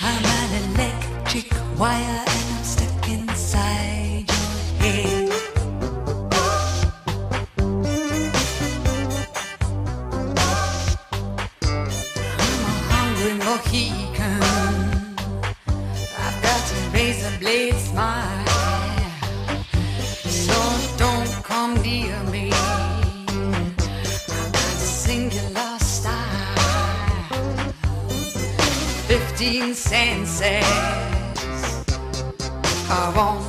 I'm an electric wire senses. Are on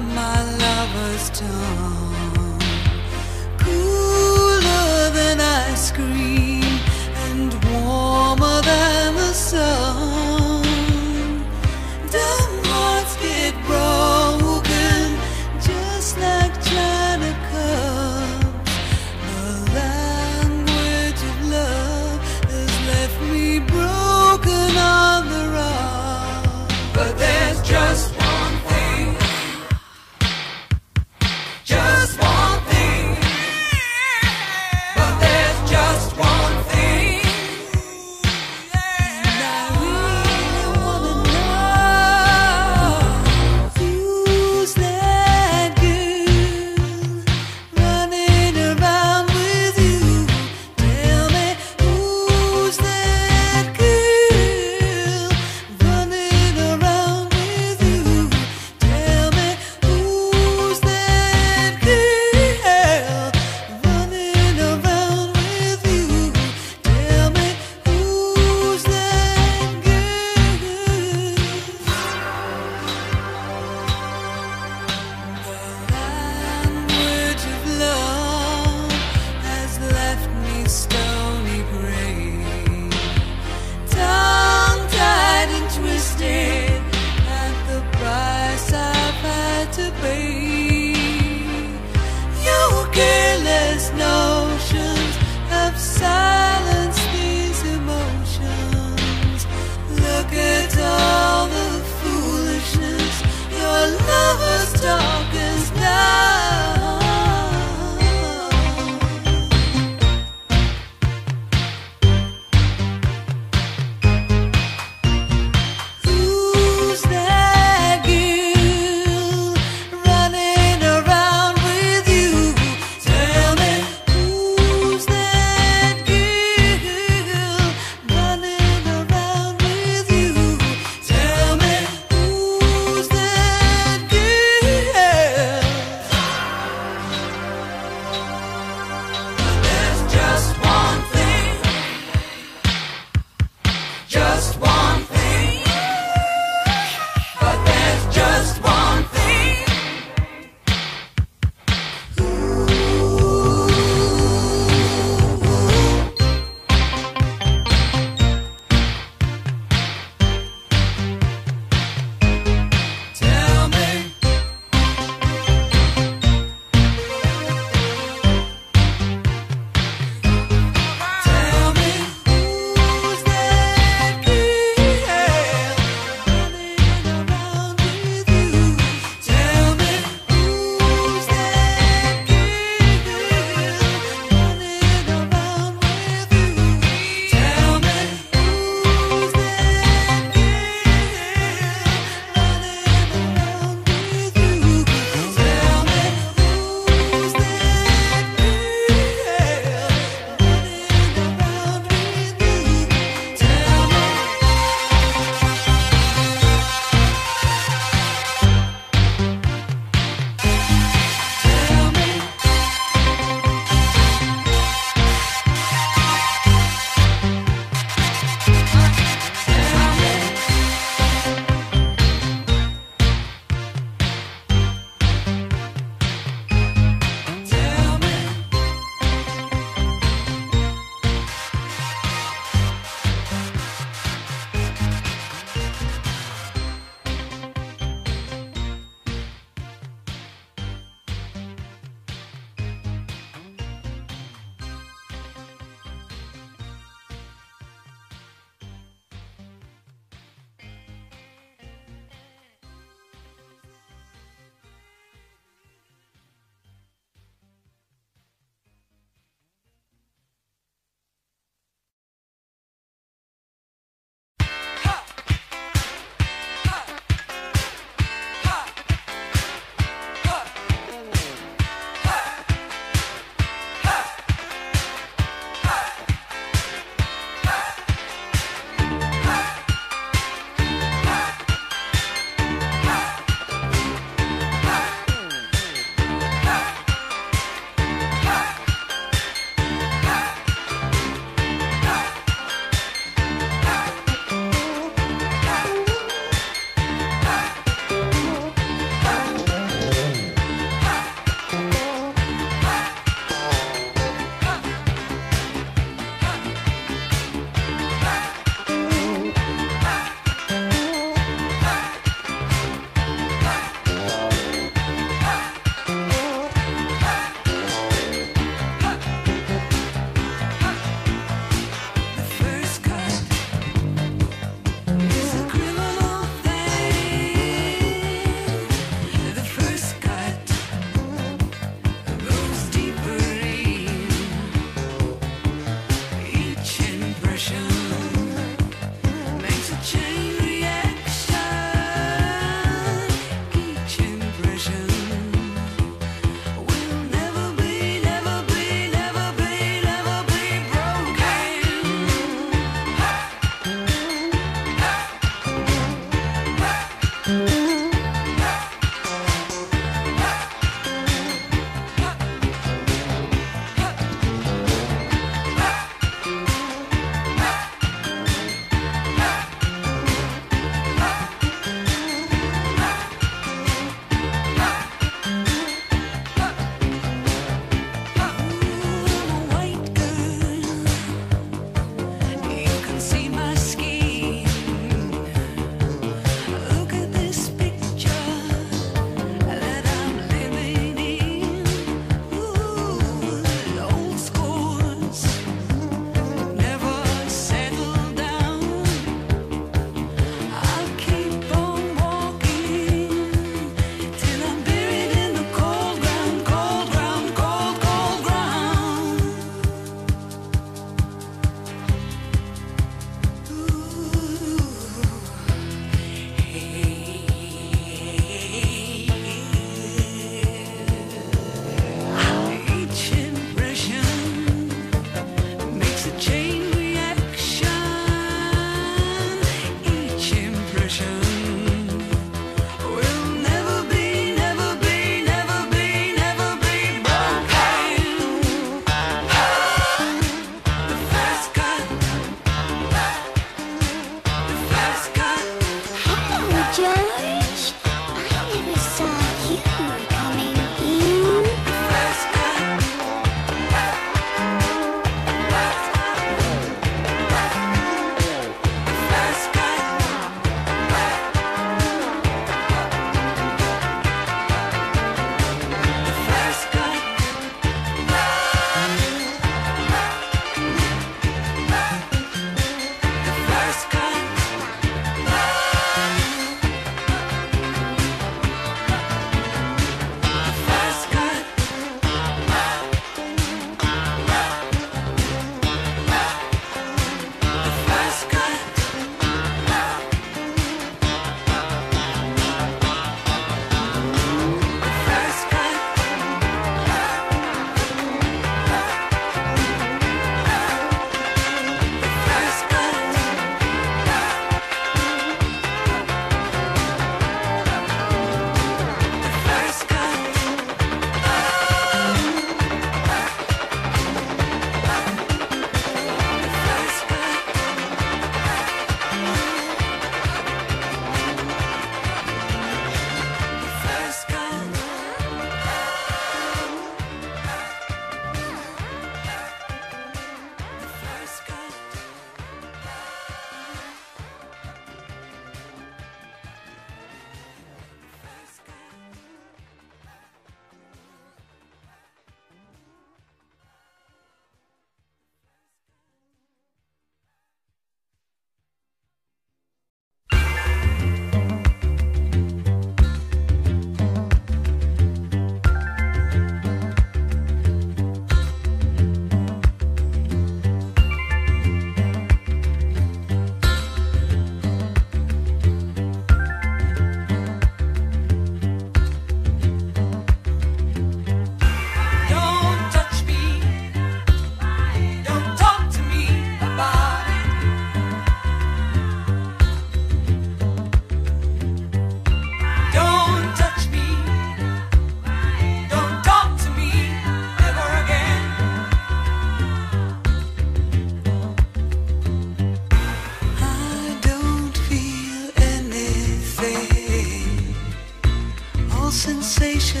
sensation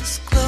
is close.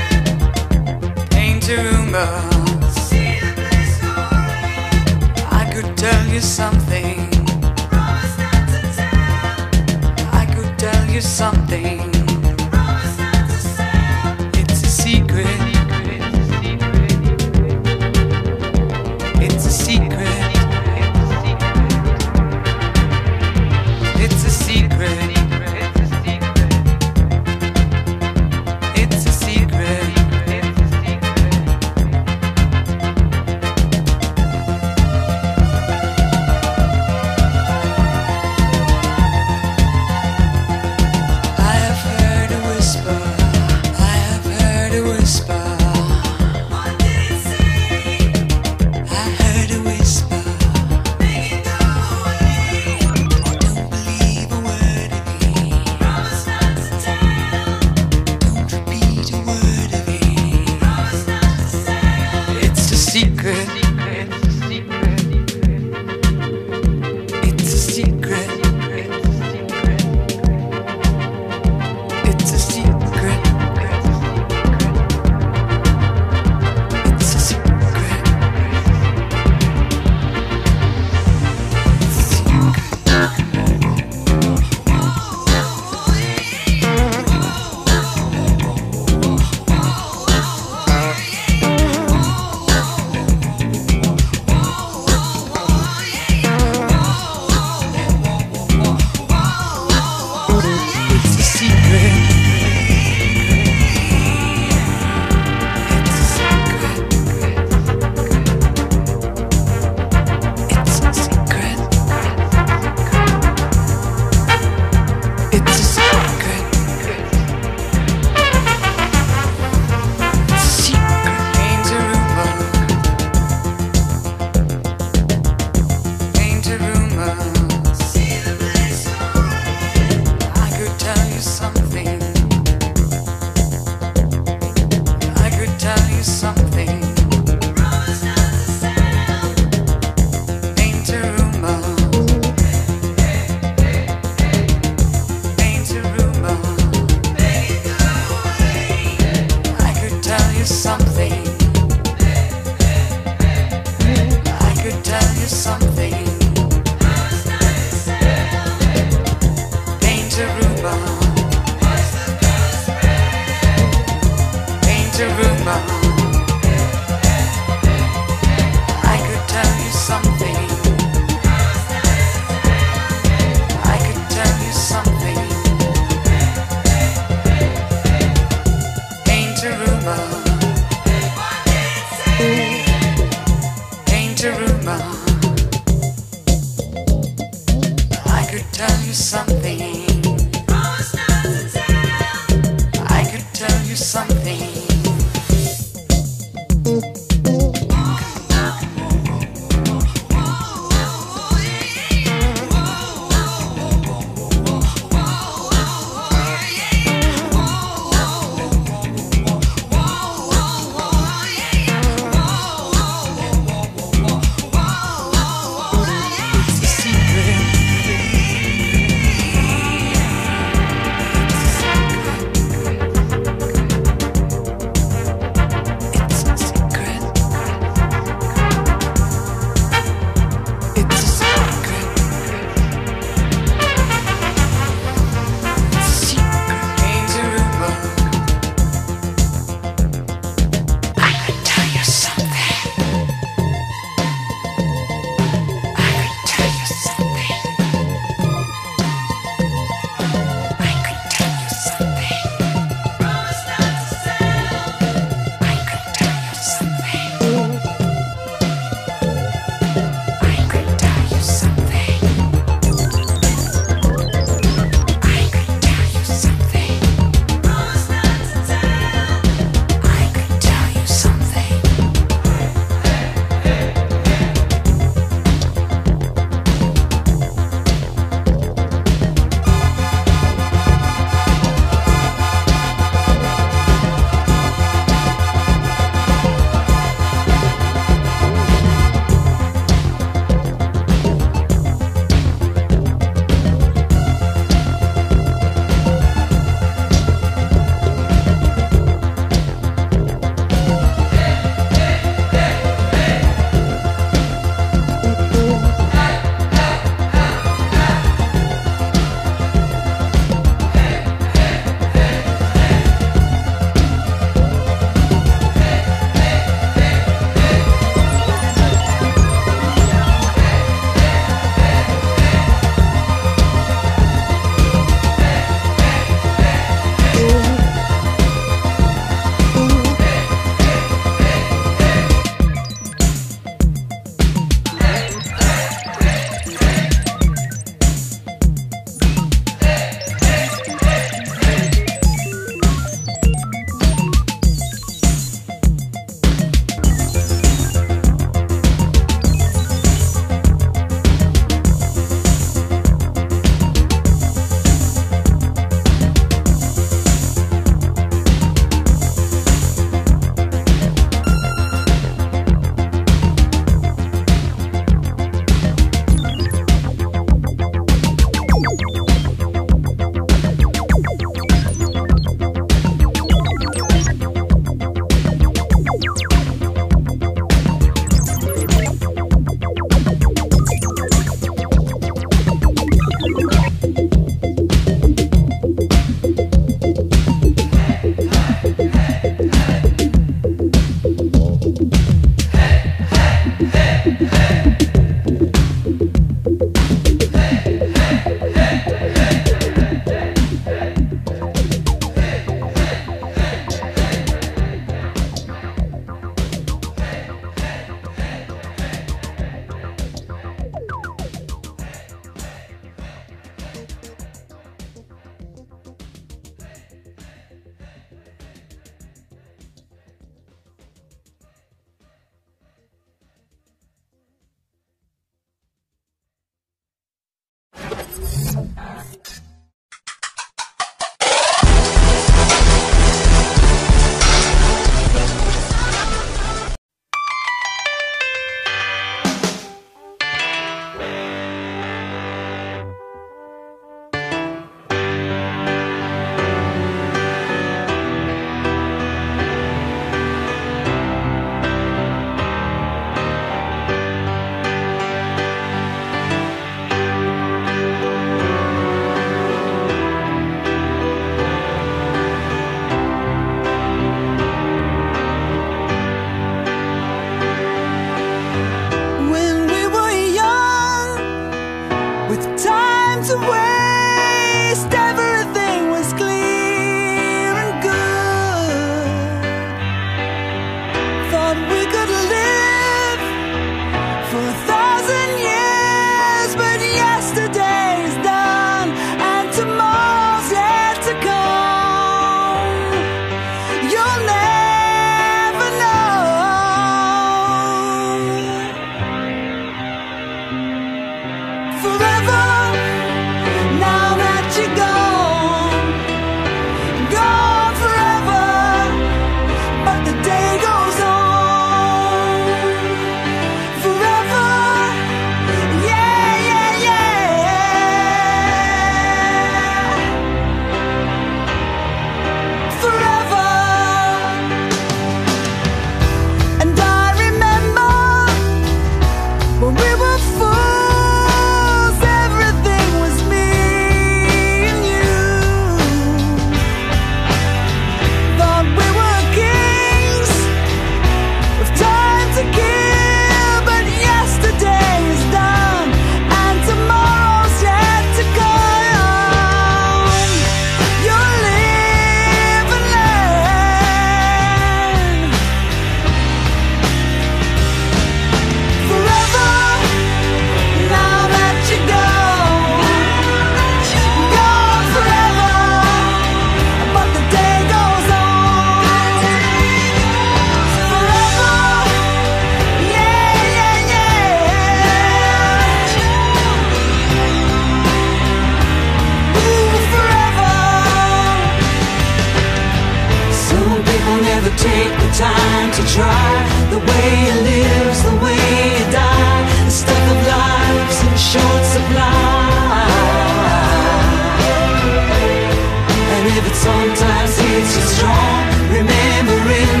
Sometimes it's you strong, remembering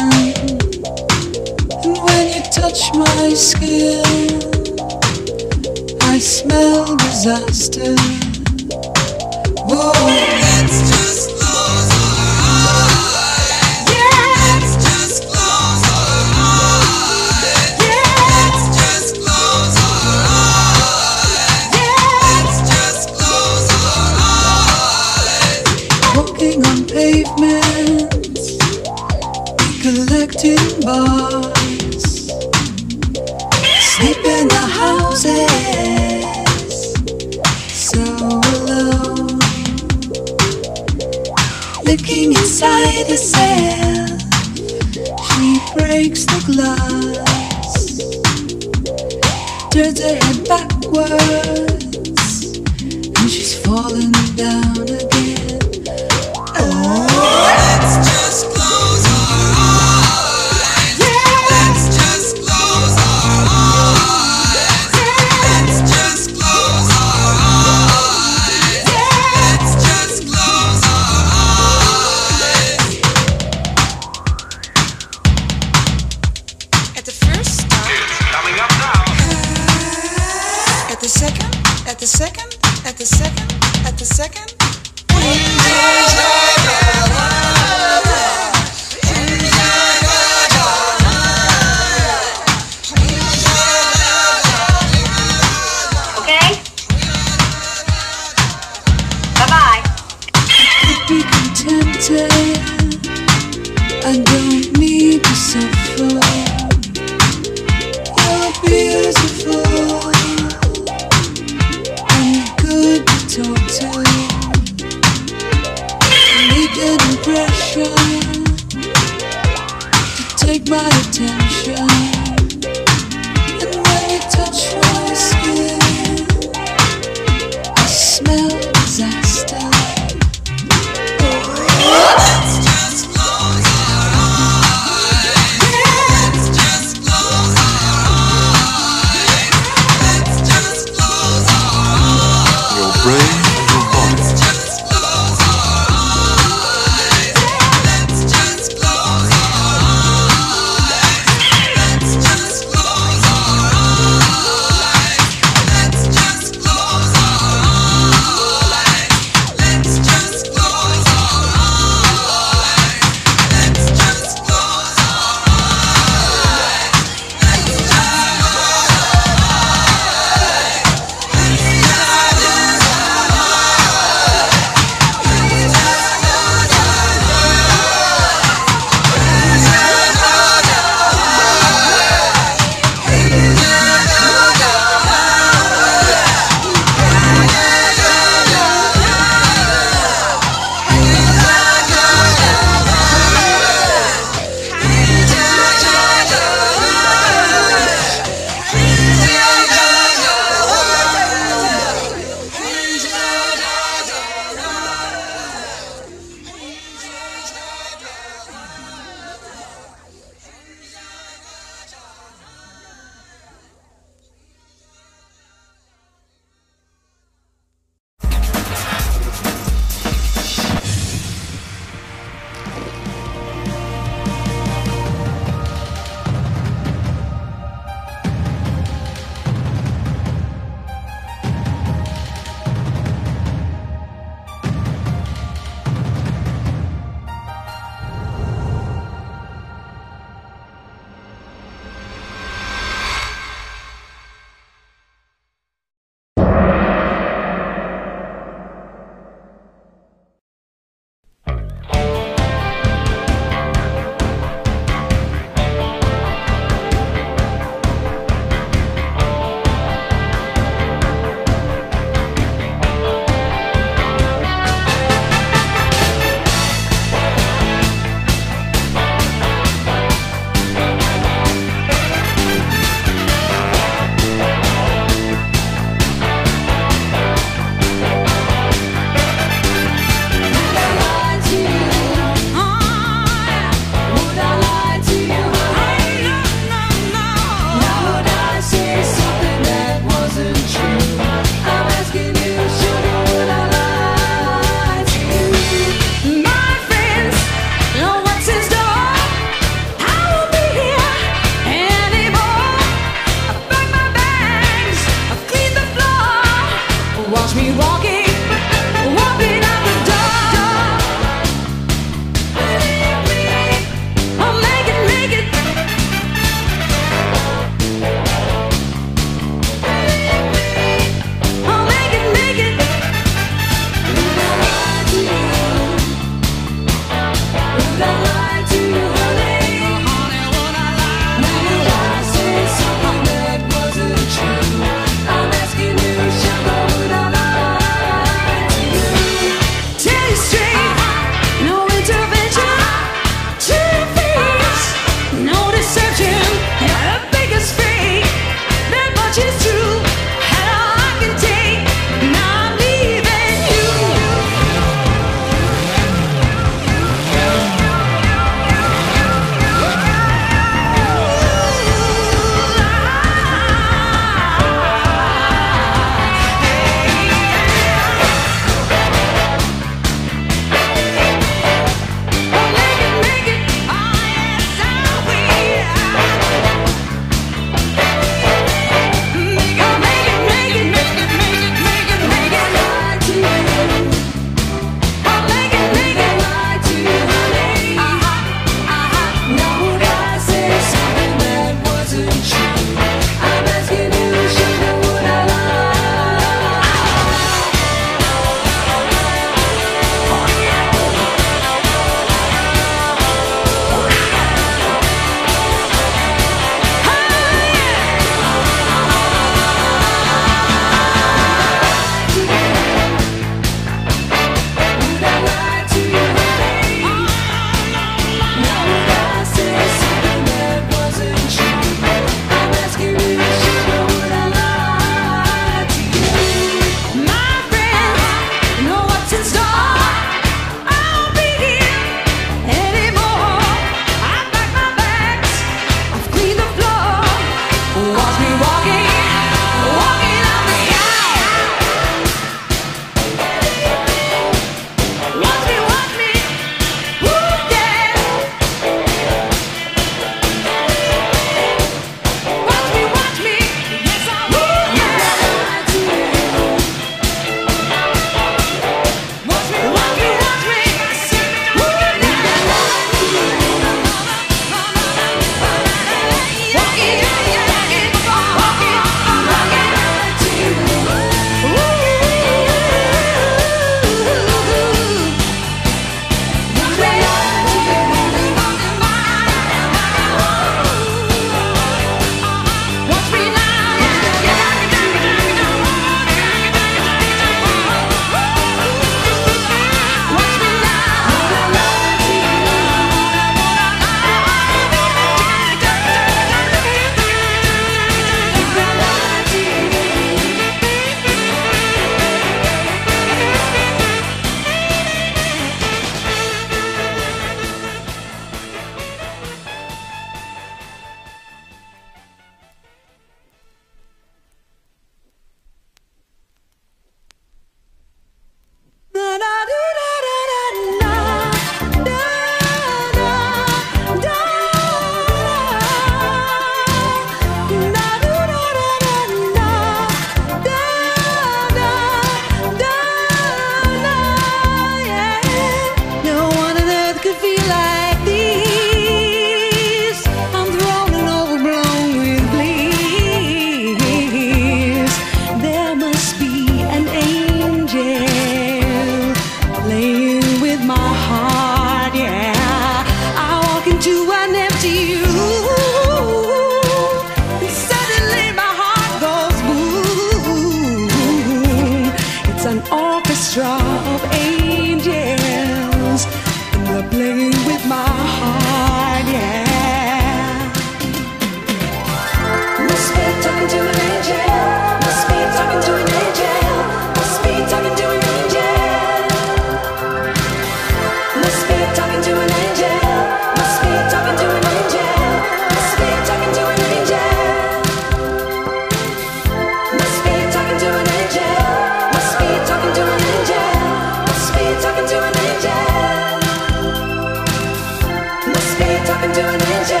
happened to a ninja?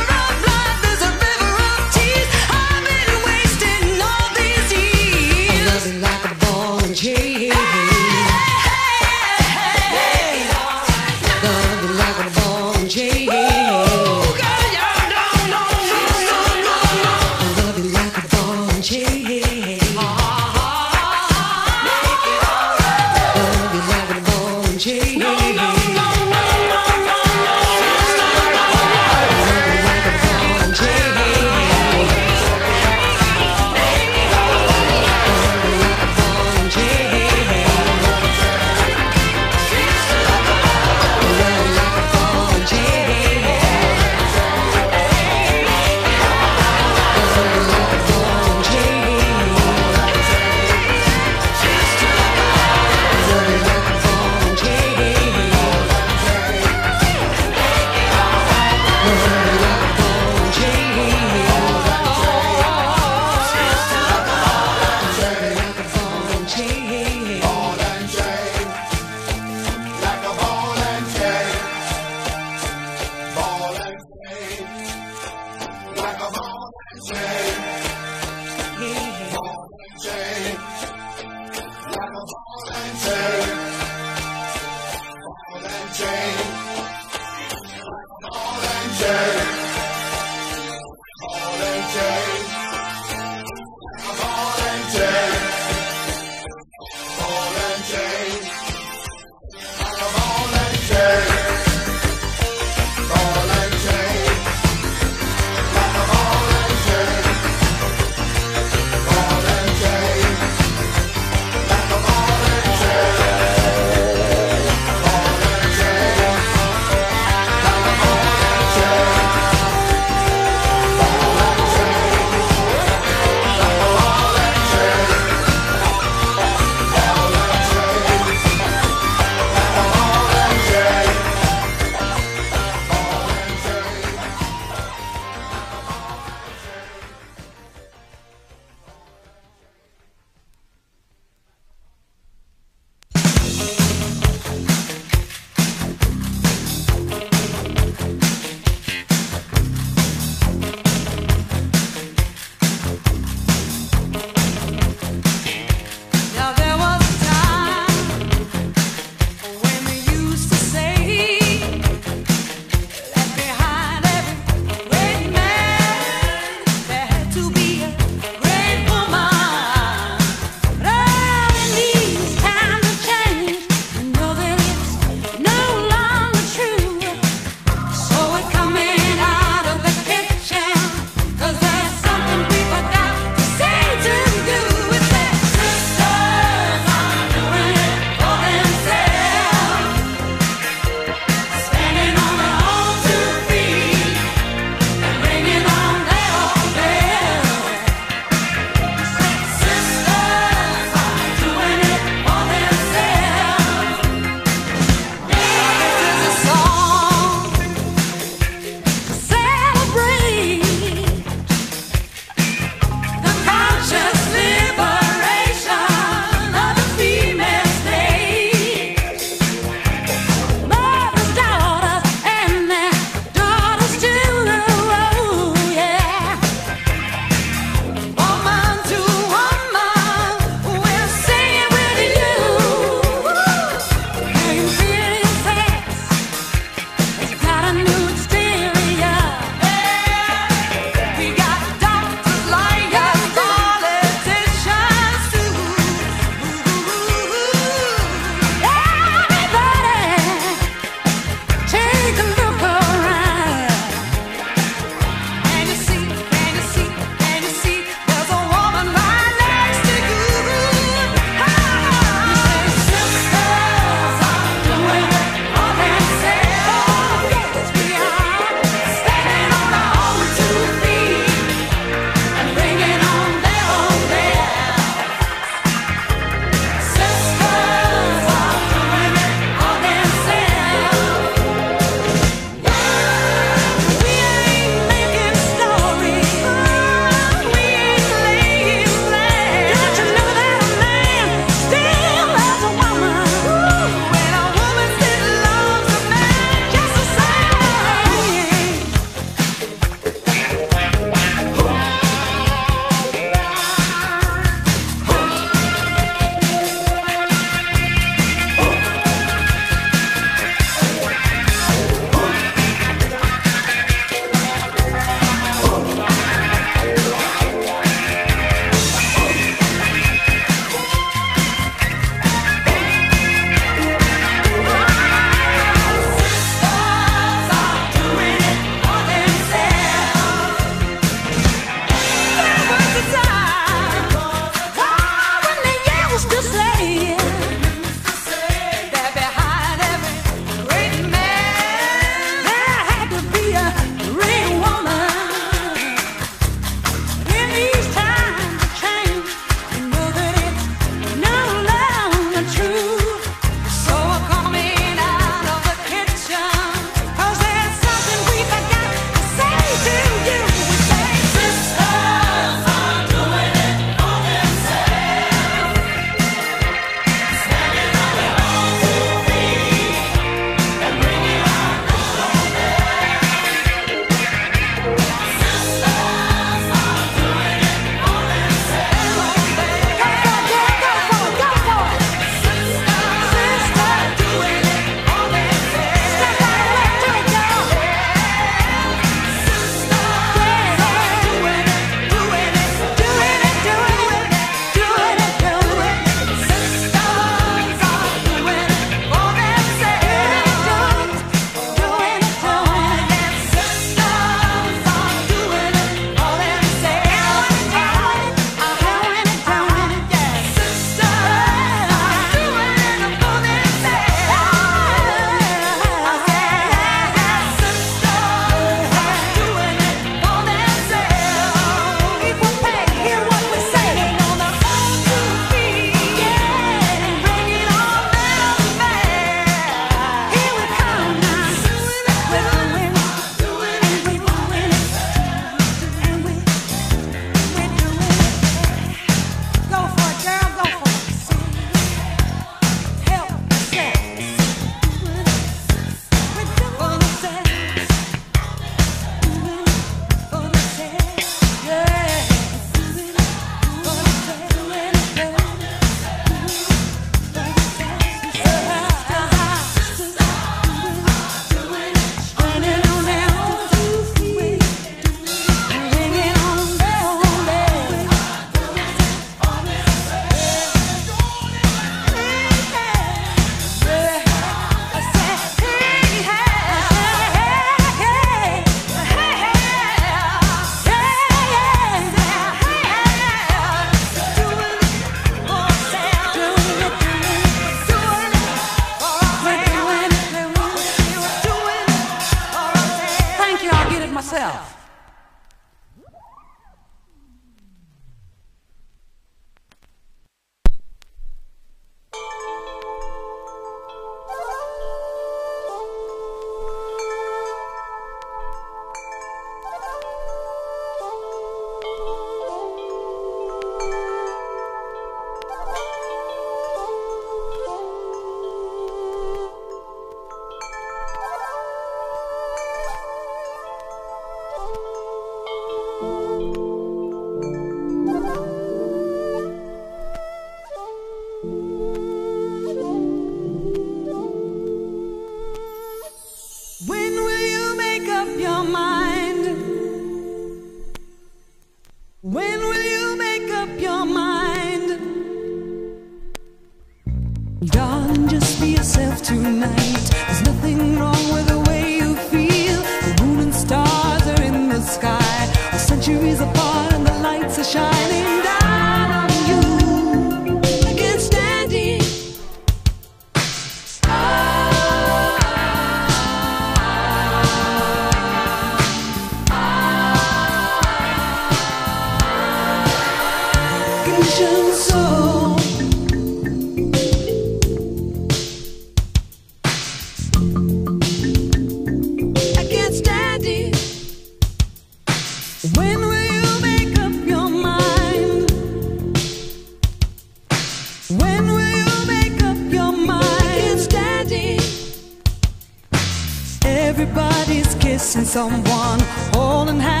Someone, holding hands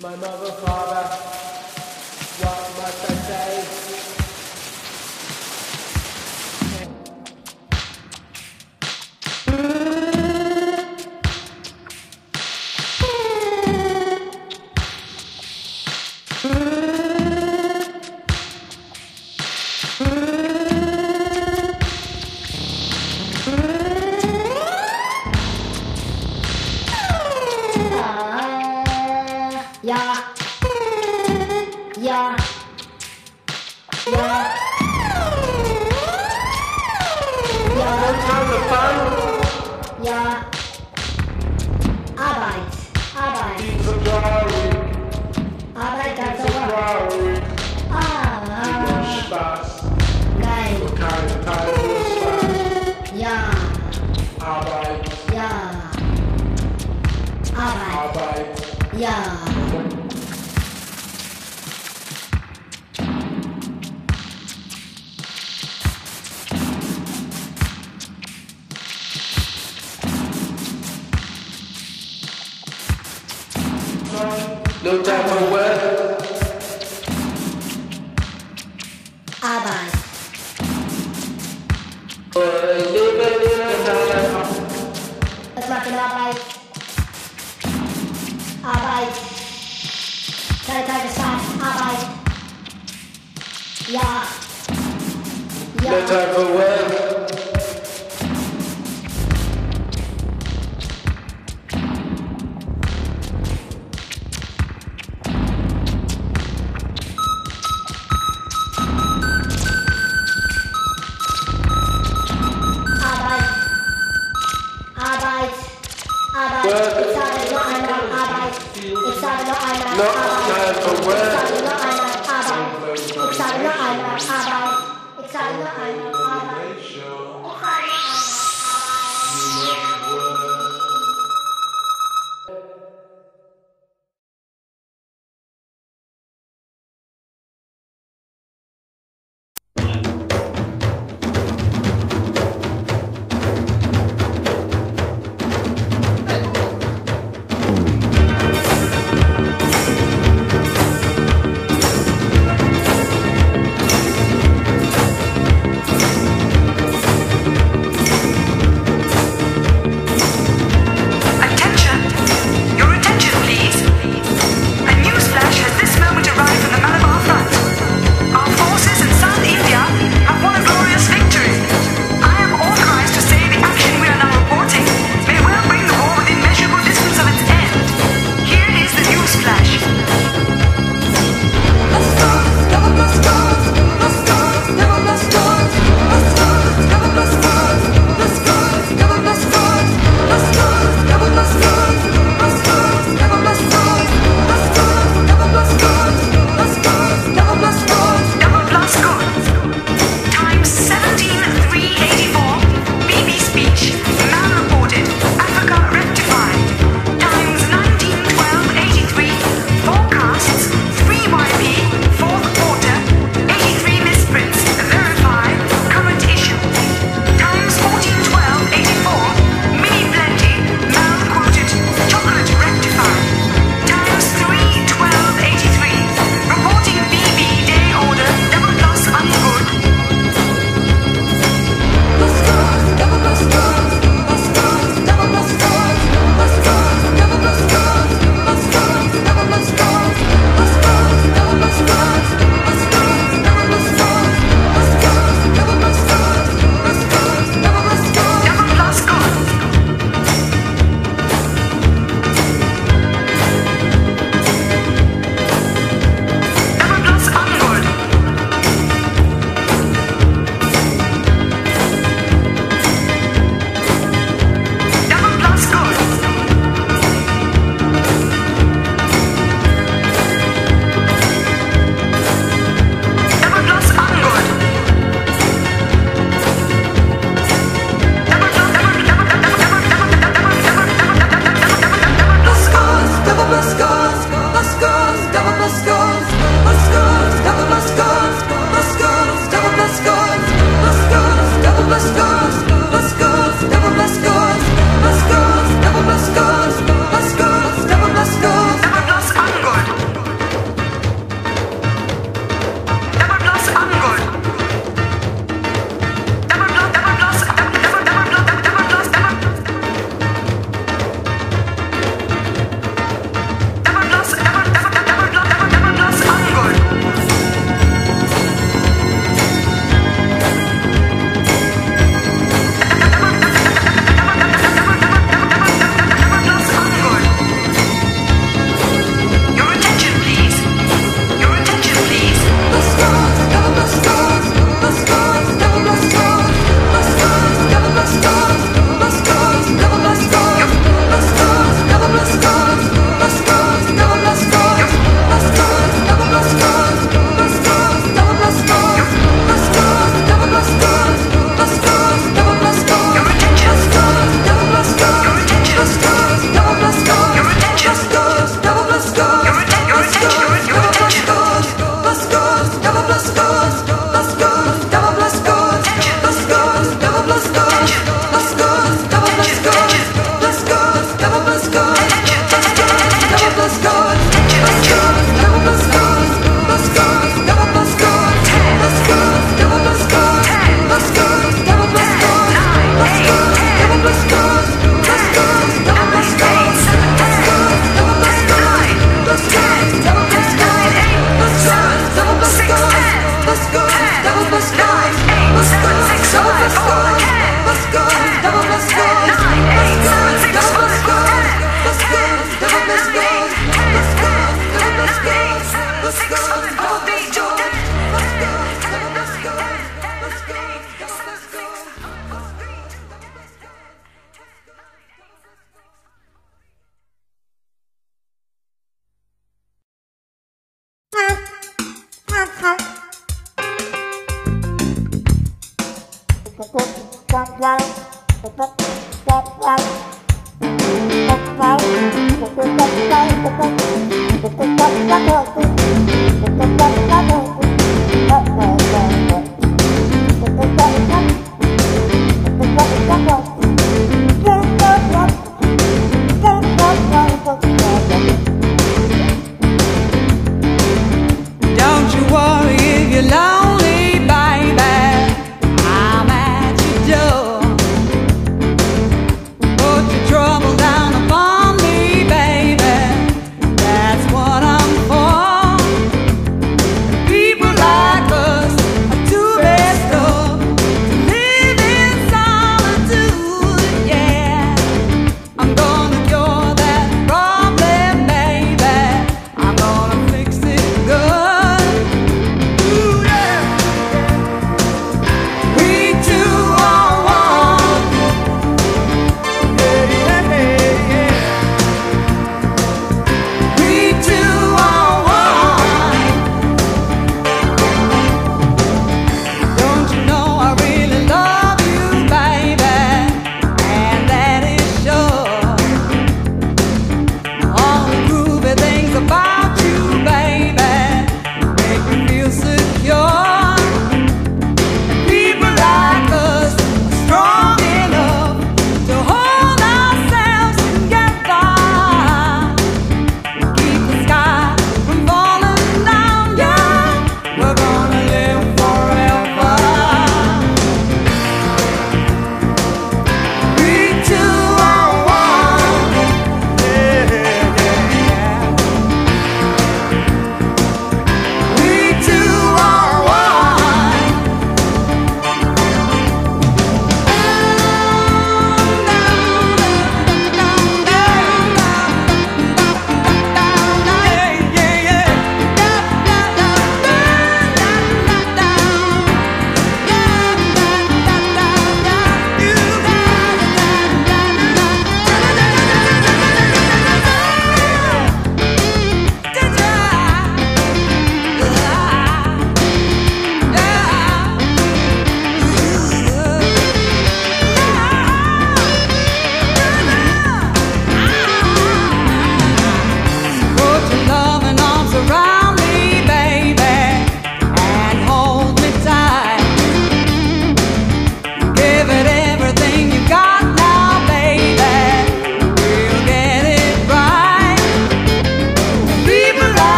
my mother, father,